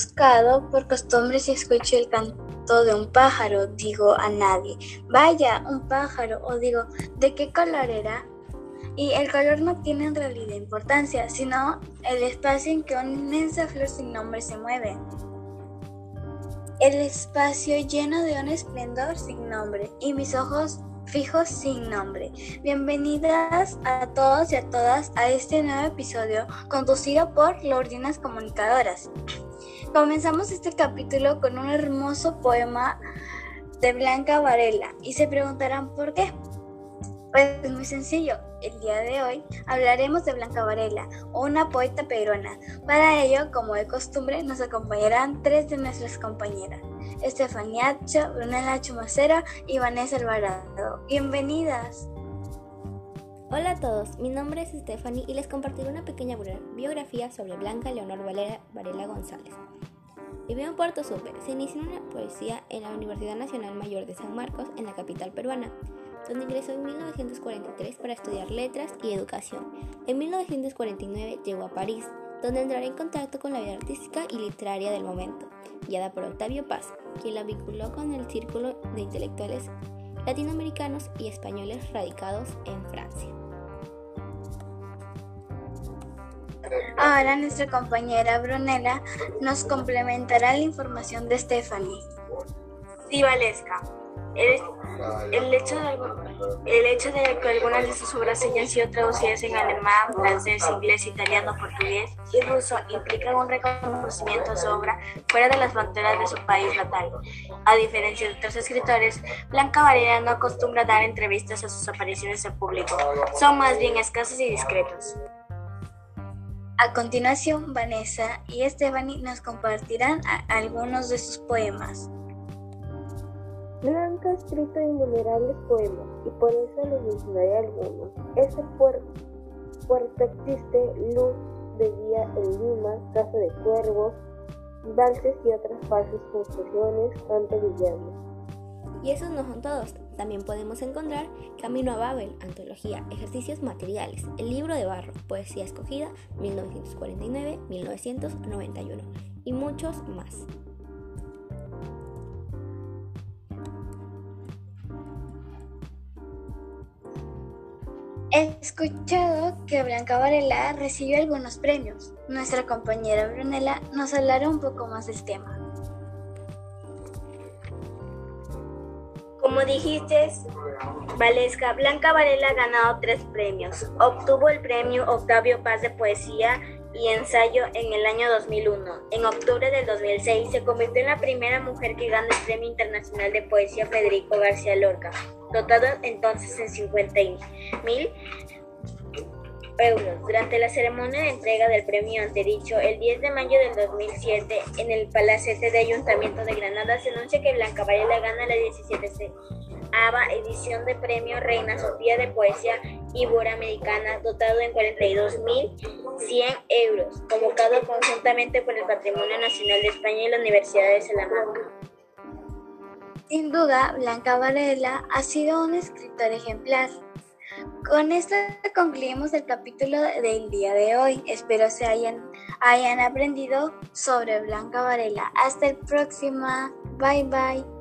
buscado por costumbre si escucho el canto de un pájaro, digo a nadie, vaya, un pájaro, o digo, ¿de qué color era? Y el color no tiene en realidad importancia, sino el espacio en que una inmensa flor sin nombre se mueve. El espacio lleno de un esplendor sin nombre y mis ojos fijos sin nombre. Bienvenidas a todos y a todas a este nuevo episodio conducido por Lordinas Comunicadoras. Comenzamos este capítulo con un hermoso poema de Blanca Varela y se preguntarán por qué. Pues es muy sencillo. El día de hoy hablaremos de Blanca Varela, una poeta peruana. Para ello, como de costumbre, nos acompañarán tres de nuestras compañeras. Estefanía Brunella Chumacero y Vanessa Alvarado. Bienvenidas. Hola a todos, mi nombre es Stephanie y les compartiré una pequeña biografía sobre Blanca Leonor Valera Varela González. Vivió en Puerto Supe, se inició en la poesía en la Universidad Nacional Mayor de San Marcos, en la capital peruana, donde ingresó en 1943 para estudiar letras y educación. En 1949 llegó a París, donde entrará en contacto con la vida artística y literaria del momento, guiada por Octavio Paz, quien la vinculó con el círculo de intelectuales latinoamericanos y españoles radicados en Francia. Ahora nuestra compañera Brunella nos complementará la información de Stephanie. Sí, Valesca. El, hecho de, el hecho de que algunas de sus obras hayan sido traducidas en alemán, francés, inglés, italiano, portugués y ruso implica un reconocimiento de su obra fuera de las fronteras de su país natal. A diferencia de otros escritores, Blanca Varela no acostumbra a dar entrevistas a sus apariciones en público. Son más bien escasos y discretos. A continuación, Vanessa y Stephanie nos compartirán algunos de sus poemas. Blanca ha escrito innumerables poemas y por eso les mencionaré algunos. Ese puerto, existe, luz de día en Lima, casa de cuervos, valses y otras falsas construcciones, canto villano. Y esos no son todos. También podemos encontrar Camino a Babel, Antología, Ejercicios Materiales, El Libro de Barro, Poesía Escogida, 1949-1991 y muchos más. He escuchado que Blanca Varela recibió algunos premios. Nuestra compañera Brunella nos hablará un poco más del tema. Como dijiste, Valesca, Blanca Varela ha ganado tres premios. Obtuvo el premio Octavio Paz de Poesía y Ensayo en el año 2001. En octubre del 2006 se convirtió en la primera mujer que gana el Premio Internacional de Poesía Federico García Lorca dotado entonces en 50 mil euros. Durante la ceremonia de entrega del premio antericho, el 10 de mayo del 2007, en el Palacete de Ayuntamiento de Granada, se anuncia que Blanca Varela gana la 17 ABA edición de premio Reina Sofía de Poesía Iberoamericana, dotado en 42.100 euros, convocado conjuntamente por el Patrimonio Nacional de España y la Universidad de Salamanca. Sin duda, Blanca Varela ha sido un escritor ejemplar. Con esto concluimos el capítulo del día de hoy. Espero se hayan, hayan aprendido sobre Blanca Varela. Hasta el próximo. Bye bye.